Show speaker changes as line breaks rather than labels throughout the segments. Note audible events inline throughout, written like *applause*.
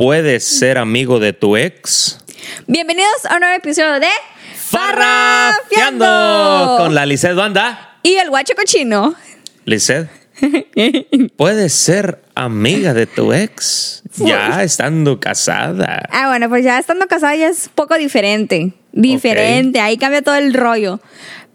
puedes ser amigo de tu ex.
Bienvenidos a un nuevo episodio de
Farrafiando con la Lisset Banda.
y el guacho cochino. *laughs*
Lisset, *laughs* puedes ser amiga de tu ex ya estando casada.
Ah, bueno, pues ya estando casada ya es poco diferente. Diferente, ahí cambia todo el rollo.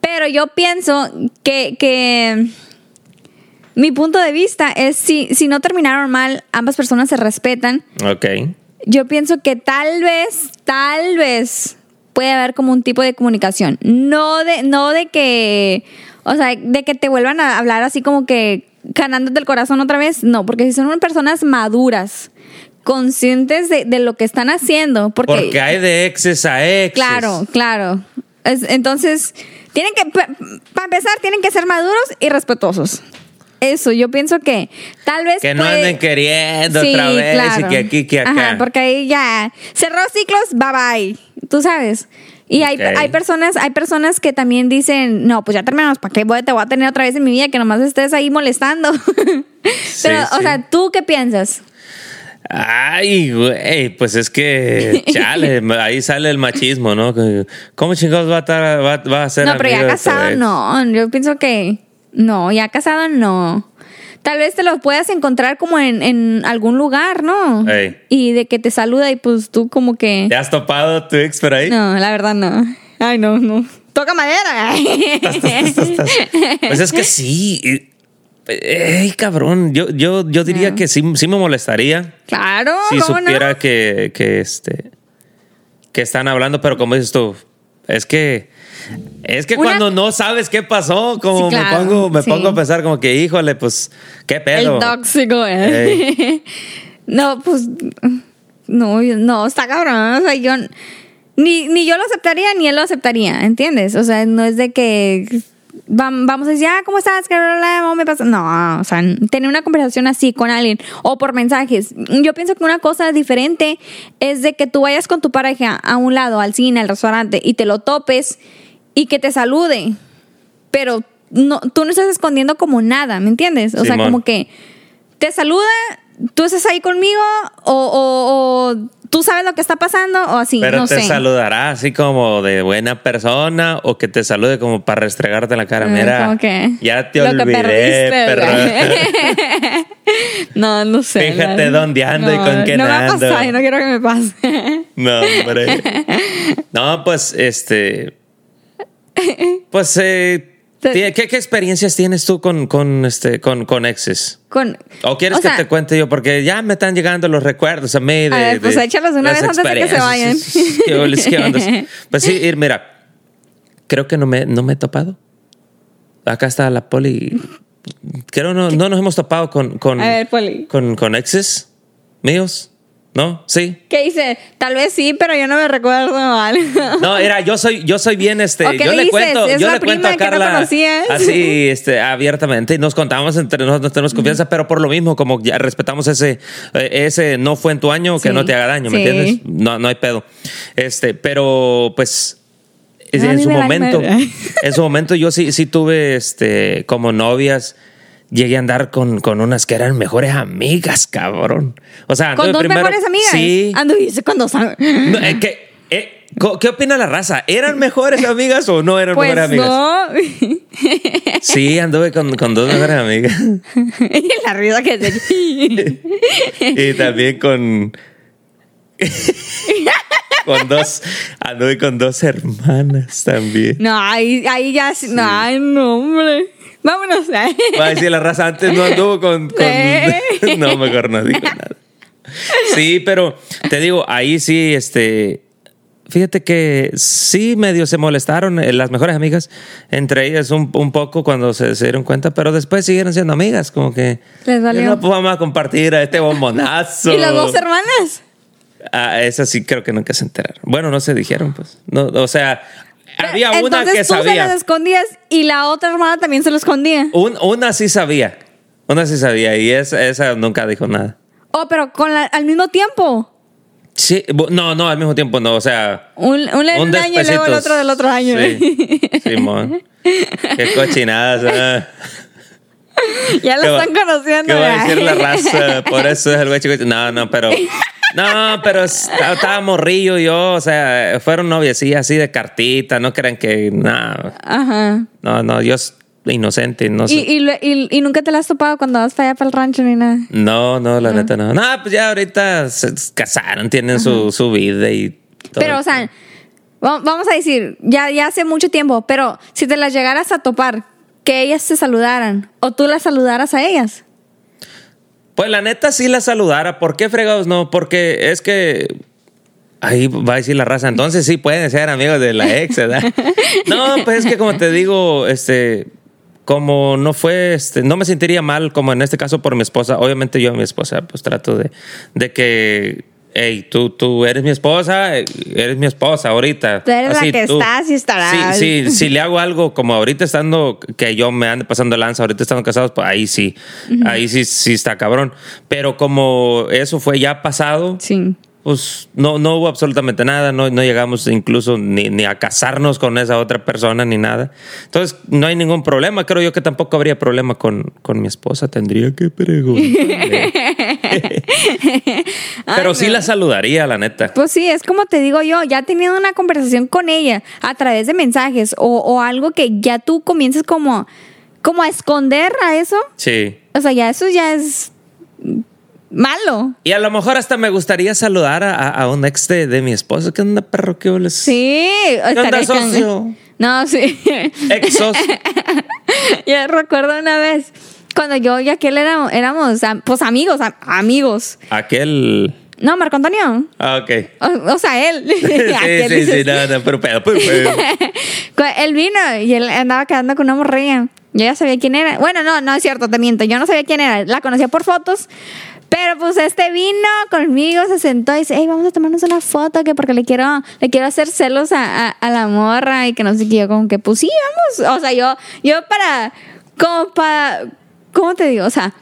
Pero yo pienso que, que mi punto de vista es si, si no terminaron mal, ambas personas se respetan.
Ok.
Yo pienso que tal vez, tal vez puede haber como un tipo de comunicación. No de, no de que, o sea, de que te vuelvan a hablar así como que ganándote el corazón otra vez. No, porque si son personas maduras, conscientes de, de lo que están haciendo, porque,
Porque hay de exes a exes.
claro, claro. Es- entonces, tienen que, para empezar, tienen que ser maduros y respetuosos. Eso, yo pienso que tal vez
Que no anden queriendo
Sí,
otra vez
claro.
y que aquí, que acá.
Ajá, porque ahí ya cerró ciclos, bye bye. Tú sabes. Y hay, hay personas, hay personas que también dicen, no, pues ya terminamos, ¿para qué voy, te voy a tener otra vez en mi vida que nomás estés ahí molestando? *laughs* Pero, o
sí.
sea, ¿tú qué piensas?
Ay, güey, pues es que, *laughs* chale, ahí sale el machismo, ¿no? ¿Cómo chingados va a, estar, va, va a ser
no, pero ya casado no. Yo pienso que no, ya casado no. Tal vez te lo puedas encontrar como en, en algún lugar, ¿no?
Ey.
Y de que te saluda y pues tú como que...
¿Te has topado tu ex por ahí?
No, la verdad no. Ay, no, no. Toca madera.
Pues es que sí. Ey, cabrón, yo, yo, yo diría que sí, sí me molestaría
claro,
si
¿cómo
supiera
no?
que, que, este, que están hablando, pero como dices tú, es que... Es que
Una-
cuando no sabes qué pasó, como
Sí, claro,
me pongo, me
sí.
pongo a pensar como que, híjole, pues, qué pedo.
El tóxico, ¿eh? *laughs* no, pues. No, no, está cabrón. O sea, yo. Ni, ni yo lo aceptaría, ni él lo aceptaría, ¿entiendes? O sea, no es de que. vam- Vamos a decir, ah, ¿cómo estás? ¿Qué me pasa? No, o sea, tener una conversación así con alguien o por mensajes. Yo pienso que una cosa diferente es de que tú vayas con tu pareja a un lado, al cine, al restaurante, y te lo topes y que te salude pero no, tú no estás escondiendo como nada, ¿me entiendes? O sea, como que te saluda, tú estás ahí conmigo o, o- o tú sabes lo que está pasando o así,
Pero
no
te
sé.
saludará así como de buena persona o que te salude como para restregarte la cara. Mira,
que
ya te
lo que
olvidé,
perdiste, *laughs* no, no sé.
Fíjate
la-
dónde ando y con quién
No me no quiero que me pase.
No, hombre. *laughs* No, pues, este. *laughs* Pues, eh, ¿qué, qué experiencias tienes tú con, con, este, con, con exes?
Con,
¿O quieres
o
que
sea,
te cuente yo? Porque ya me están llegando los recuerdos a mí de.
ver, pues
de
échalos una vez antes de que se
experiencias. *laughs* ¿Qué qué ondas? Pues sí, ir, mira. Creo que no me, no me he topado. Acá está la poli. Creo no, no nos hemos topado con, con,
A ver,
con, con exes míos. ¿No? Sí.
¿Qué dice? Tal vez sí, pero yo no me recuerdo mal. *laughs*
No, era, yo soy, yo soy bien, este,
¿O qué
yo le
dices?
cuento,
¿Es
yo
la
le cuento
prima
a
que no
Carla
conocías?
así, *laughs* este, abiertamente y nos contamos entre nosotros, no tenemos confianza, pero por lo mismo, como ya respetamos ese, eh, ese no fue en tu año, que
Sí,
no te haga daño, ¿me
sí.
entiendes? No, no hay pedo. Este, pero pues es-
No, a
en
mí
su
me vale
momento,
madre.
en su momento yo sí, sí tuve, este, como novias. Llegué a andar con, con unas que eran mejores amigas, cabrón. O sea,
¿Con dos
primero-
mejores amigas?
Sí.
Anduviste con dos
No, eh, ¿qué, eh, co- ¿Qué opina la raza? ¿Eran mejores amigas o no eran
Pues
mejores amigas?
no.
Sí, anduve con, con dos mejores amigas. *laughs*
y la risa que se... *laughs*
Y también con. *laughs* con dos. Anduve con dos hermanas también.
No, ahí, ahí ya... sí- No, ay, no, hombre. Vámonos. *laughs*
Va a decir la raza, antes no anduvo con. con- *laughs* no, mejor no digo nada. Sí, pero te digo, ahí sí, este. Fíjate que sí medio se molestaron eh, las mejores amigas, entre ellas un, un poco cuando se, se dieron cuenta, pero después siguieron siendo amigas, como que
Les valió.
no pues, vamos a compartir a este bombonazo. *laughs*
¿Y las dos hermanas?
Ah, esas sí creo que nunca se enteraron. Bueno, no se dijeron, pues. No, o sea, había una
Entonces
que
tú se
sabía.
las escondías y la otra hermana también se lo escondía.
Un- una sí sabía. Una sí sabía y esa, esa nunca dijo nada.
Oh, pero con la- al mismo tiempo.
Sí, no, no, al mismo tiempo no, o sea.
Un, un, un año y luego el otro del otro año.
Sí, Simón. Qué *laughs* cochinadas. ah.
ya
¿Qué
lo están conociendo.
¿Qué va a decir la raza? Por eso es el güey chico. No, no, pero. *laughs* No, pero es- estaba morrillo yo, o sea, fueron noviecillas así de cartita, no crean que nada.
Ajá.
No, no, yo inocente, no sé.
Y, nunca te la has topado cuando vas para allá para el rancho ni nada.
No, no, la neta no. No, pues ya ahorita se casaron, tienen su, su vida y todo.
Pero, o sea, va- vamos a decir, ya, ya hace mucho tiempo, pero si te las llegaras a topar, que ellas te saludaran o tú las saludaras a ellas.
Pues la neta sí la saludara. ¿Por qué fregados no? Porque es que. Ahí va a decir la raza. Entonces sí pueden ser amigos de la ex, ¿verdad? *laughs* No, pues es que como te digo, este. Como no fue, este, no me sentiría mal, como en este caso por mi esposa. Obviamente yo a mi esposa, pues trato de, de que, hey, tú, tú eres mi esposa, eh, eres mi esposa ahorita.
Tú eres la que estás y estarás.
Sí, sí, si le hago algo como ahorita estando, que yo me ande pasando lanza, ahorita estando casados, pues ahí sí, ahí sí, sí está cabrón. Pero como eso fue ya pasado,
Sí.
Pues no, no hubo absolutamente nada, no, no llegamos incluso ni, ni a casarnos con esa otra persona ni nada. Entonces no hay ningún problema, creo yo que tampoco habría problema con, con mi esposa, tendría que preguntarle. *laughs* Pero sí la saludaría, la neta.
Pues sí, es como te digo yo, ya teniendo una conversación con ella a través de mensajes o, o algo que ya tú comiences como, como a esconder a eso,
Sí.
o sea, ya eso ya es malo.
Y a lo mejor hasta me gustaría saludar a, un ex de, de mi esposa. ¿Qué onda, perro? ¿Qué bolas?
Sí.
onda,
can-
socio?
No, sí.
Exos. *laughs*
Yo recuerdo una vez cuando yo y aquel éramos, éramos am- pues amigos, am- amigos.
Aquel.
No, Marco Antonio.
Ah, ok.
O, o sea, él. *laughs*
sí, *laughs* sí, sí, no, no, pero pedo, pero pedo.
Él vino y él andaba quedando con una morrilla. Yo ya sabía quién era. Bueno, no, no es cierto, te miento. Yo no sabía quién era. La conocía por fotos. Pero pues este vino conmigo, se sentó y dice, hey, vamos a tomarnos una foto, que porque le quiero, le quiero hacer celos a, a- a la morra y que no sé qué. Yo como que, pues sí, vamos. O sea, yo, yo para, como para, ¿cómo te digo? O sea,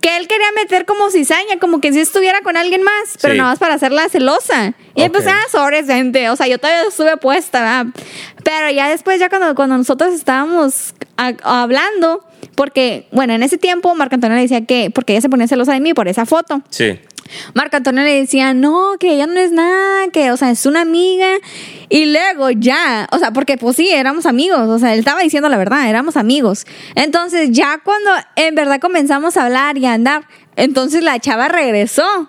que él quería meter como cizaña, como que si estuviera con alguien más, pero
Sí.
nada más para hacerla celosa. Y
Ok.
pues, ah, sobres, gente. O sea, yo todavía estuve puesta, ¿verdad? Pero ya después, ya cuando, cuando nosotros estábamos a- hablando, porque, bueno, en ese tiempo Marco Antonio le decía que, porque ella se ponía celosa de mí por esa foto.
Sí.
Marco Antonio le decía, no, que ella no es nada, que, o sea, es una amiga. Y luego ya, o sea, porque pues sí, éramos amigos, o sea, él estaba diciendo la verdad, éramos amigos. Entonces, ya cuando en verdad comenzamos a hablar y a andar, entonces la chava regresó.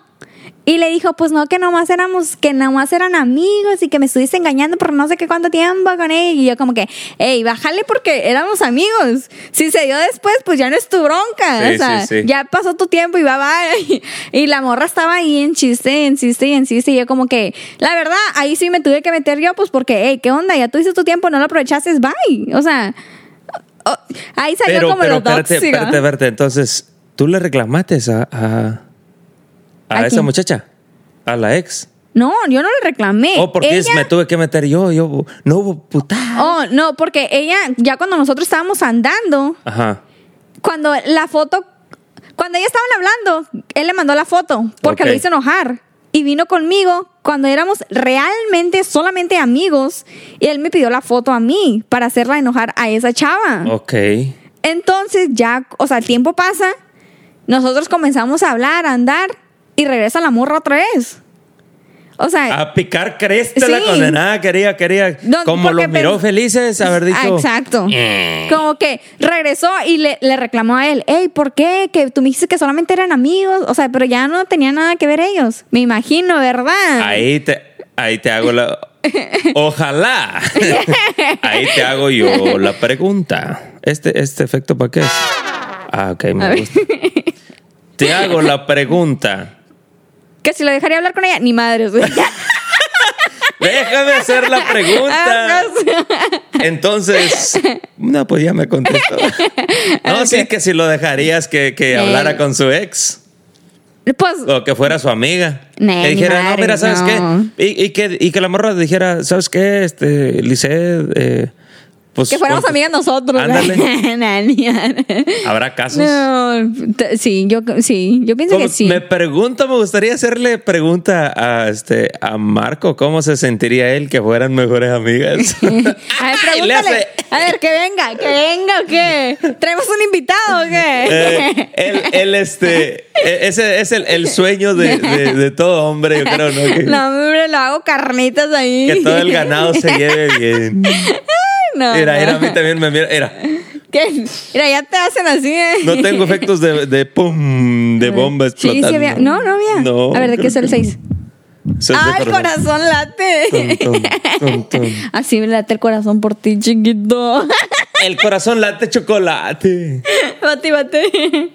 Y le dijo, pues no, que nomás éramos, que nomás eran amigos y que me estuviste engañando por no sé qué cuánto tiempo con ella. Y yo como que, hey, bájale porque éramos amigos. Si se dio después, pues ya no es tu bronca.
Sí,
o sea,
sí, sí.
ya pasó tu tiempo y va, va. Y, y la morra estaba ahí en chiste, en chiste y en chiste. Y yo como que, la verdad, ahí sí me tuve que meter yo, pues porque, hey, ¿qué onda? Ya tuviste tu tiempo, no lo aprovechaste, bye. O sea, oh, ahí salió
Pero,
como
pero,
lo
espérate,
tóxico.
espérate, espérate. Entonces, ¿tú le reclamaste a, a, a
¿A
esa muchacha? A la ex.
No, yo no le reclamé.
¿O porque
Ella-
me tuve que meter yo? Yo, no hubo puta.
Oh, no, porque ella, ya cuando nosotros estábamos andando,
Ajá.
cuando la foto, cuando ellos estaban hablando, él le mandó la foto porque
Ok.
lo hizo enojar. Y vino conmigo cuando éramos realmente solamente amigos. Y él me pidió la foto a mí para hacerla enojar a esa chava.
Ok.
Entonces ya, o sea, el tiempo pasa, nosotros comenzamos a hablar, a andar y regresa la morra otra vez. O sea,
A picar cresta la
Sí.
condenada, quería, quería.
No,
como los miró felices, haber dicho.
Ah, exacto.
"Eh".
Como que regresó y le, le reclamó a él, hey, ¿por qué? Que tú me dijiste que solamente eran amigos, o sea, pero ya no tenía nada que ver ellos. Me imagino, ¿verdad?
Ahí te, ahí te hago la. *laughs* Ojalá. Ahí te hago yo la pregunta. ¿Este, este efecto para qué es? Ah, ok, me gusta. Te hago la pregunta.
Que si lo dejaría hablar con ella, ni madre. o sea. *laughs*
Déjame hacer la pregunta. Entonces, no, pues ya me contestó. No, sí, que si lo dejarías que, que hablara con su ex.
pues,
O que fuera su amiga.
Nee,
que dijera, no, mira, ¿sabes
no.
qué? Y, y que, y que la morra dijera, ¿sabes qué? Este, Lisset, eh, Pues,
que fuéramos amigas nosotros.
Ándale. *laughs* ¿Habrá casos?
no, sí, yo, sí, yo pienso
Como
que sí.
Me pregunto, me gustaría hacerle pregunta a este a Marco, ¿cómo se sentiría él que fueran mejores amigas? *laughs*
A ver, *laughs* pregúntale. A ver, que venga, que venga o qué. ¿Traemos un invitado o qué?
Eh, él, él, este, e- ese es el, el sueño de, de- de todo hombre, yo creo, ¿no? Que,
No, hombre, lo hago carnitas ahí.
que todo el ganado se lleve bien.
No,
Mira,
no.
mira, a mí también me mira, mira,
¿Qué? Mira, ya te hacen así, ¿eh?
no tengo efectos de, de pum, de bomba
Sí,
explotando.
sí había. No, no había.
No,
A ver, ¿de qué es el 6?
Eso es de
¡Ah, el
corazón.
late!
Tum, tum, tum, tum. *laughs*
Así me late el corazón por ti, chiquito.
El corazón late chocolate.
bate, bate.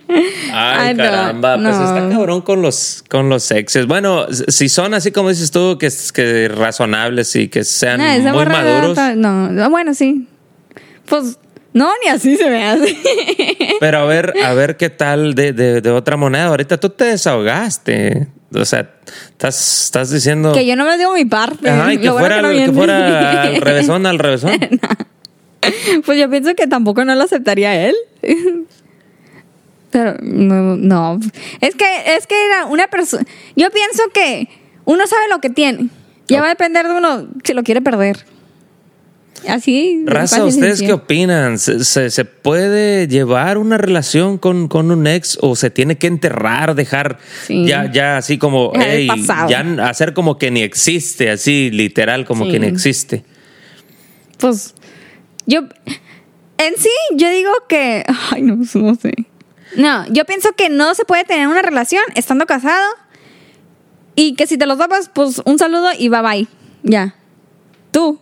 Ay,
Ay, no,
caramba, pues
no.
está cabrón con los, con los exes. Bueno, si son así como dices tú, que, que razonables y que sean
No,
muy maduros.
No, no, bueno, sí. Pues, no, ni así se me hace. *laughs*
Pero a ver, a ver qué tal de, de, de otra moneda. Ahorita tú te desahogaste. O sea, estás, estás diciendo.
que yo no me digo mi parte.
Ajá, y que
bueno
fuera,
no
que fuera al *laughs* revésón, al revésón. *laughs*
Pues yo pienso que tampoco no lo aceptaría él. Pero no, no. Es que, es que era una persona. Yo pienso que uno sabe lo que tiene. Ya va a depender de uno si lo quiere perder. Así.
Raza, ¿ustedes qué opinan? ¿Se, se, se puede llevar una relación con, con un ex o se tiene que enterrar, dejar
Sí.
ya, ya así como,
Dejar el
"Ey",
pasado.
ya hacer como que ni existe, así literal como
Sí.
que ni existe?
Pues. Yo. En sí, yo digo que. Ay, no, no sé. No, yo pienso que no se puede tener una relación estando casado. Y que si te los topas, pues un saludo y bye bye. Ya. Tú.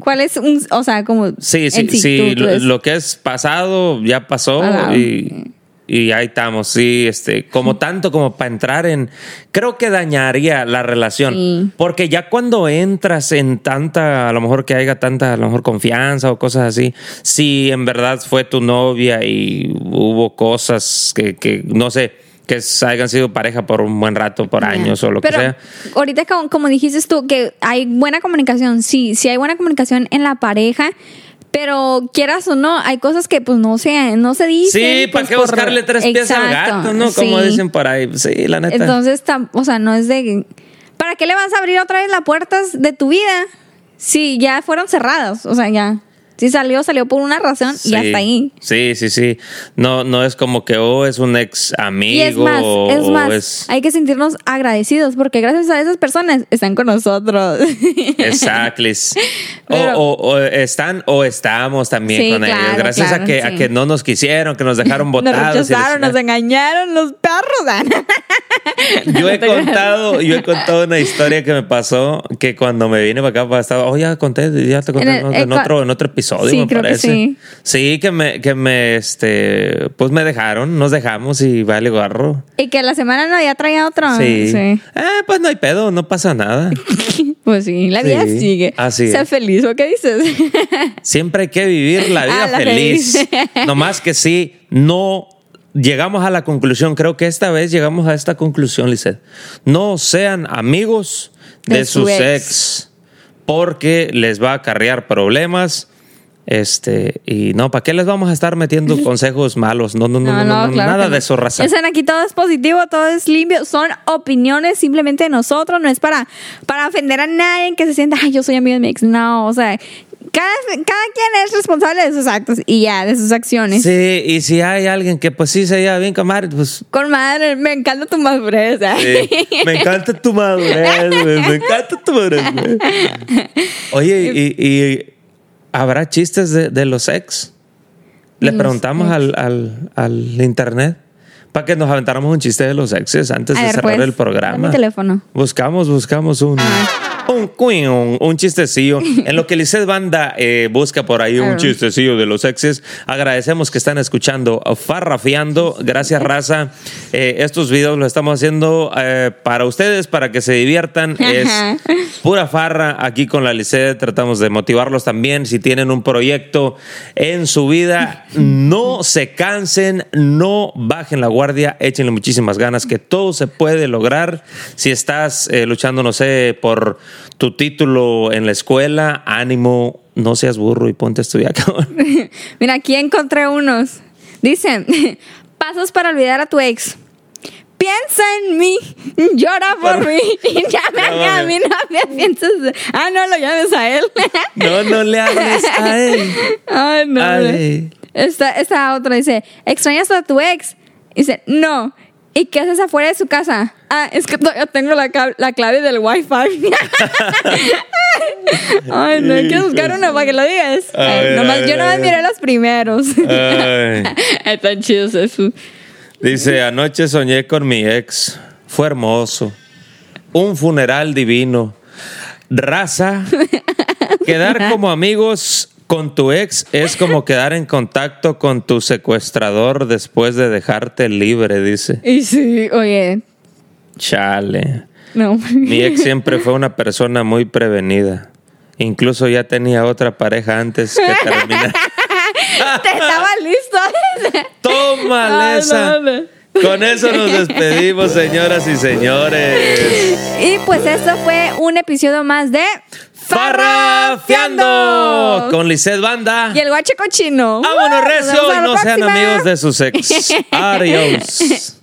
¿Cuál es un. O sea, como.
Sí, sí, sí,
tú- tú
lo, lo que es pasado ya pasó y, y ahí estamos, sí, este, como *laughs* tanto como para entrar en, creo que dañaría la relación,
Sí.
porque ya cuando entras en tanta, a lo mejor que haya tanta, a lo mejor confianza o cosas así, si en verdad fue tu novia y hubo cosas que, que no sé, que hayan sido pareja por un buen rato, por años o lo
Pero
que sea.
ahorita como, como dijiste tú, que hay buena comunicación, sí, sí hay buena comunicación en la pareja, pero quieras o no, hay cosas que pues no se, no se dicen.
Sí, ¿para
pues,
qué
por-
buscarle tres pies al gato, no? Como
sí.
dicen por ahí. Sí, la neta.
Entonces, o sea, no es de... ¿Para qué le vas a abrir otra vez las puertas de tu vida si ya fueron cerradas? O sea, ya. Si salió, salió por una razón y
Sí,
hasta ahí.
Sí, sí, sí. No, no es como que, oh, es un ex amigo.
Y es más, es
o
más,
es-
hay que sentirnos agradecidos porque gracias a esas personas están con nosotros. *laughs*
Exactlis. O,
Pero-
o- o están o estamos también
Sí,
con ellos.
claro,
Gracias a,
claro,
que, a
sí.
que no nos quisieron, que nos dejaron *laughs*
nos
botados. y la
rechazaron, nos
chingada.
engañaron los perros. *laughs*
Yo he contado, yo he contado una historia que me pasó que cuando me vine para acá para estaba, oh, ya conté, ya te conté
En el-
en,
eh, cua-
otro, en otro episodio,
Sí,
me
creo que
parece.
sí.
Sí, que me, que me, este, pues me dejaron, nos dejamos y vale gorro.
y que la semana no ya traía otro.
Sí.
Sí.
Ah, pues no hay pedo, no pasa nada. *laughs*
Pues sí, la vida
Sí,
sigue.
así
Sé
es.
feliz, ¿o qué dices? *laughs*
Siempre hay que vivir la *laughs* vida
Ah, la
feliz.
feliz.
Nomás que sí, no llegamos a la conclusión. Creo que esta vez llegamos a esta conclusión, Lizeth. No sean amigos de,
De su
sus
ex.
ex. porque les va a acarrear problemas. Este, y no, ¿para qué les vamos a estar metiendo *laughs* consejos malos? No, no, no, no, no, no,
claro
nada de eso, raza.
Están aquí todo es positivo, todo es limpio, son opiniones simplemente de nosotros, no es para, para ofender a nadie que se sienta, ay, yo soy amigo de mi ex. No, o sea, cada, cada quien es responsable de sus actos y ya, de sus acciones.
Sí, y si hay alguien que pues sí se lleva bien, comadre, pues
Con madre, me encanta tu madurez.
Sí. Me encanta tu madurez, güey. Me encanta tu madurez, güey. *laughs* Oye, ¿y, y habrá chistes de, de los ex? Le
Los
preguntamos
ex.
al, al, al internet para que nos aventáramos un chiste de los exes antes
A
de
ver,
cerrar
pues,
el programa.
mi teléfono.
Buscamos, buscamos un, un, un, un chistecillo. En lo que Lizeth Banda eh, busca por ahí un chistecillo de los exes, agradecemos que están escuchando Farrafiando. Gracias, raza. Eh, estos videos los estamos haciendo eh, para ustedes, para que se diviertan. Es pura farra aquí con la Lizeth. Tratamos de motivarlos también. Si tienen un proyecto en su vida, no se cansen, no bajen la guardia, échenle muchísimas ganas, que todo se puede lograr. Si estás luchando, no sé, por tu título en la escuela, ánimo. no seas burro y ponte a estudiar, *laughs* cabrón. *laughs*
Mira, aquí encontré unos. Dicen, *laughs* pasos para olvidar a tu ex. Piensa en mí, llora por mí y llámame a mi novia. Piensas, ah, no lo llames a él.
No, no le hables a él.
Ay, no. Esta, esta otra dice, ¿extrañas a tu ex? Dice, no. ¿Y qué haces afuera de su casa? Ah, es que todavía tengo la, la clave del wifi. *laughs* Ay, no, hay que buscar una para que lo digas. Ay,
ver,
nomás-
a ver,
yo nomás miré los primeros.
Ay. *laughs*
Están chidos eso.
Dice, anoche soñé con mi ex. Fue hermoso. Un funeral divino. Raza. Quedar *laughs* como amigos con tu ex es como quedar en contacto con tu secuestrador después de dejarte libre, dice.
Y sí, oye,
Chale.
no.
Mi ex siempre fue una persona muy prevenida. Incluso ya tenía otra pareja antes que *laughs* terminar.
Te estaba listo.
¡Tómale esa!
no, no.
Con eso nos despedimos, señoras y señores.
Y pues esto fue un episodio más de
Farrafiando con Lisset Banda.
Y el guache cochino.
Vámonos
Nos
recio y no sean amigos de sus ex. *laughs* Adiós.